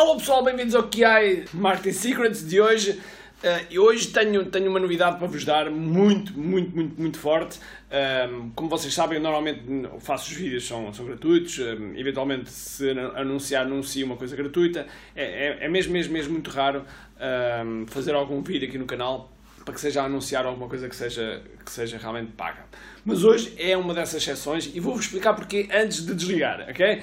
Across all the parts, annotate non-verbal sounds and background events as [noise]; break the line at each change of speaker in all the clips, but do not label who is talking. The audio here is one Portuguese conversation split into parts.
Olá pessoal, bem-vindos ao QI Marketing Secrets de hoje. Uh, e hoje tenho, tenho uma novidade para vos dar muito, muito, muito, muito forte. Um, como vocês sabem, eu normalmente faço os vídeos, são, são gratuitos. Um, eventualmente, se anunciar, anuncio uma coisa gratuita. É, é, é mesmo, mesmo, mesmo muito raro um, fazer algum vídeo aqui no canal para que seja a anunciar alguma coisa que seja, que seja realmente paga. Mas hoje é uma dessas exceções e vou-vos explicar porque antes de desligar, ok?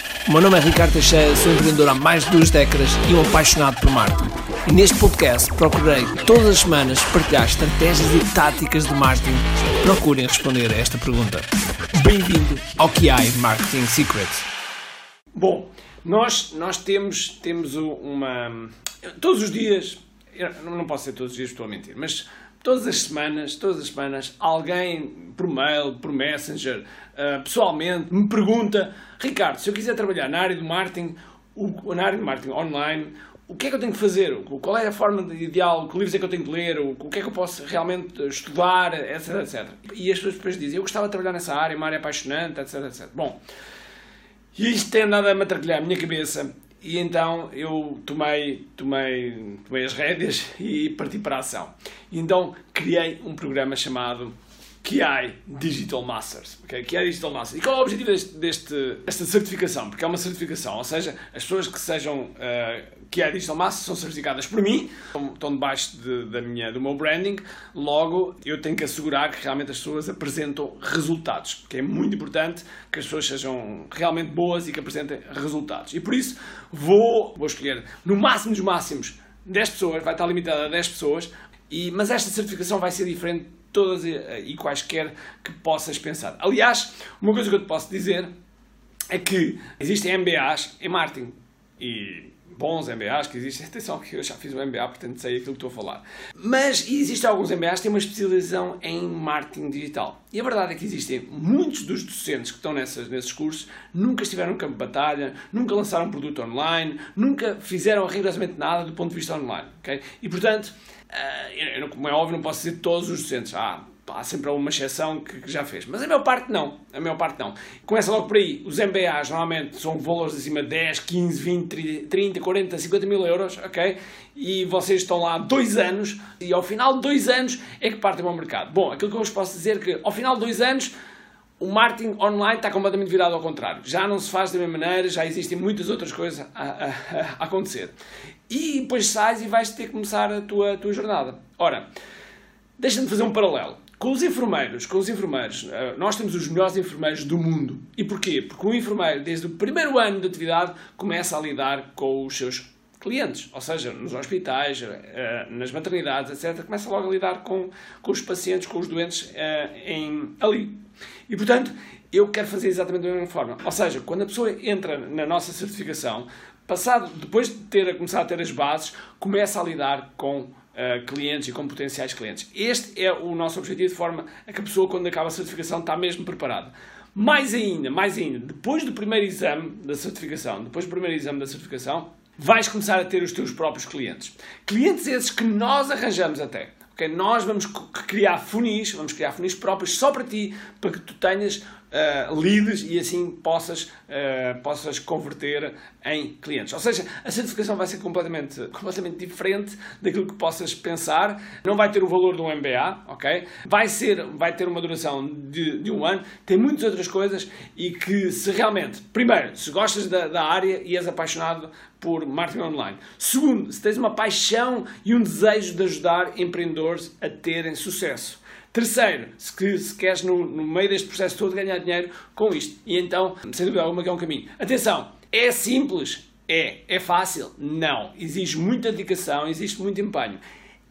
O meu nome é Ricardo Teixeira, sou empreendedor há mais de duas décadas e um apaixonado por marketing. E neste podcast procurei todas as semanas partilhar estratégias e táticas de marketing que procurem responder a esta pergunta. Bem-vindo ao QI Marketing Secrets.
Bom, nós, nós temos, temos uma. Todos os dias, não posso ser todos os dias, estou a mentir, mas todas as semanas, todas as semanas, alguém por mail, por messenger, uh, pessoalmente, me pergunta: Ricardo, se eu quiser trabalhar na área do marketing, o, na área do marketing online, o que é que eu tenho que fazer? Qual é a forma ideal? Que livros é que eu tenho que ler? O que é que eu posso realmente estudar? Etc, etc. E as pessoas depois dizem: Eu gostava de trabalhar nessa área, uma área apaixonante, etc, etc. Bom, isto tem nada a matraquilhar a minha cabeça e então eu tomei, tomei, tomei as rédeas [laughs] e parti para a ação. E então criei um programa chamado QI Digital Masters. Okay? QI Digital Masters. E qual é o objetivo deste, deste, desta certificação? Porque é uma certificação, ou seja, as pessoas que sejam uh, QI Digital Masters são certificadas por mim, estão debaixo de, da minha, do meu branding, logo eu tenho que assegurar que realmente as pessoas apresentam resultados, porque é muito importante que as pessoas sejam realmente boas e que apresentem resultados. E por isso vou, vou escolher no máximo dos máximos 10 pessoas, vai estar limitada a 10 pessoas, e, mas esta certificação vai ser diferente todas e quaisquer que possas pensar. Aliás, uma coisa que eu te posso dizer é que existem MBAs em marketing e bons MBAs que existem. [laughs] Atenção que eu já fiz um MBA, portanto sei aquilo que estou a falar. Mas existem alguns MBAs que têm uma especialização em marketing digital. E a verdade é que existem muitos dos docentes que estão nessas, nesses cursos nunca estiveram no campo de batalha, nunca lançaram um produto online, nunca fizeram rigorosamente nada do ponto de vista online. Okay? E portanto, uh, como é óbvio, não posso dizer todos os docentes. Ah, há sempre uma exceção que, que, já fez. Mas a maior parte não. A maior parte não. Começa logo por aí. Os MBAs normalmente são valores acima de 10, 15, 20, 30, 40, 50 mil euros, ok? E vocês estão lá dois anos e ao final de dois anos é que partem para o mercado. Bom, aquilo que eu vos posso dizer é que ao final de dois anos o marketing online está completamente virado ao contrário. Já não se faz da mesma maneira, já existem muitas outras coisas a, a, a acontecer. E depois sais e vais ter que começar a tua, a tua jornada. Ora, deixa-me fazer um paralelo. Com os enfermeiros, com os enfermeiros, eh, nós temos os melhores enfermeiros do mundo. E porquê? Porque o enfermeiro, desde o primeiro ano de atividade, começa a lidar com os seus clientes, ou seja, nos hospitais, eh, nas maternidades, etc., começa logo a lidar com, com os pacientes, com os doentes eh, em, ali. E, portanto, eu quero fazer exatamente da mesma forma. Ou seja, quando a pessoa entra na nossa certificação, passado, depois de ter, começar a ter as bases, começa a lidar com uh, clientes e com potenciais clientes. Este é o nosso objetivo, de forma a que a pessoa, quando acaba a certificação, está mesmo preparada. Mais ainda, mais ainda, depois do primeiro exame da certificação, depois do primeiro exame da certificação, vais começar a ter os teus próprios clientes. Clientes esses que nós arranjamos até. Okay? Nós vamos criar funis, vamos criar funis próprios só para ti, para que tu tenhas uh, leads e assim possas, uh, possas converter em clientes. Ou seja, a certificação vai ser completamente, completamente diferente daquilo que possas pensar. Não vai ter o valor de um MBA, ok? Vai, ser, vai ter uma duração de, de um ano. Tem muitas outras coisas e que se realmente, primeiro, se gostas da, da área e és apaixonado por marketing online. Segundo, se tens uma paixão e um desejo de ajudar empreendedores a terem sucesso. Terceiro, se, se queres no, no, meio deste processo todo ganhar dinheiro com isto. E então, sem dúvida alguma, que é um caminho. Atenção, é simples? É. É fácil? Não. Exige muita dedicação, existe muito empenho.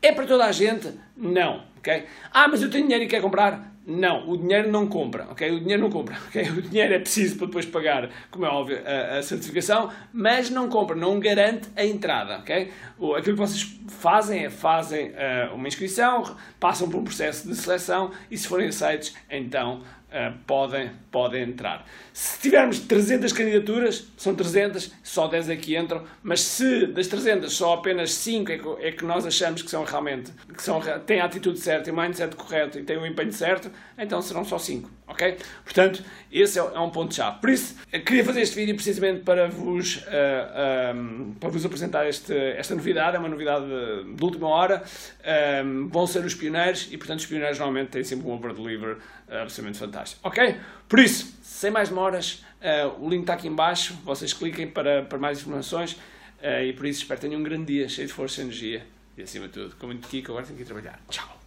É para toda a gente? Não. Okay? Ah, mas eu tenho dinheiro e quero comprar? Não, o dinheiro não compra, ok? O dinheiro não compra, [laughs] ok? O dinheiro é preciso para depois pagar, como é óbvio, a, a certificação, mas não compra, não garante a entrada, ok? O, aquilo que vocês fazem é fazem uh, uma inscrição, passam por um processo de seleção e se forem aceitos, então uh, podem, podem entrar. Se tivermos 300 candidaturas, são 300, só 10 é que entram, mas se das 300 só apenas 5 é que, é que nós achamos que são realmente, que são, têm a atitude certa, o mindset correto e têm o empenho certo, então serão só 5, ok? Portanto, esse é, é um ponto-chave. Por isso, queria fazer este vídeo precisamente para vos, uh, eh, um, para vos apresentar este, esta novidade, é uma novidade de, última hora, um, vão ser os pioneiros e, portanto, os pioneiros normalmente têm sempre um over-deliver uh, absolutamente fantástico, ok? Por isso, sem mais demoras, uh, o link está aqui embaixo, vocês cliquem para, para mais informações uh, e por isso espero que tenham um grande dia, cheio de força e energia e acima de tudo, com muito Kiko, agora tenho que ir trabalhar. Tchau!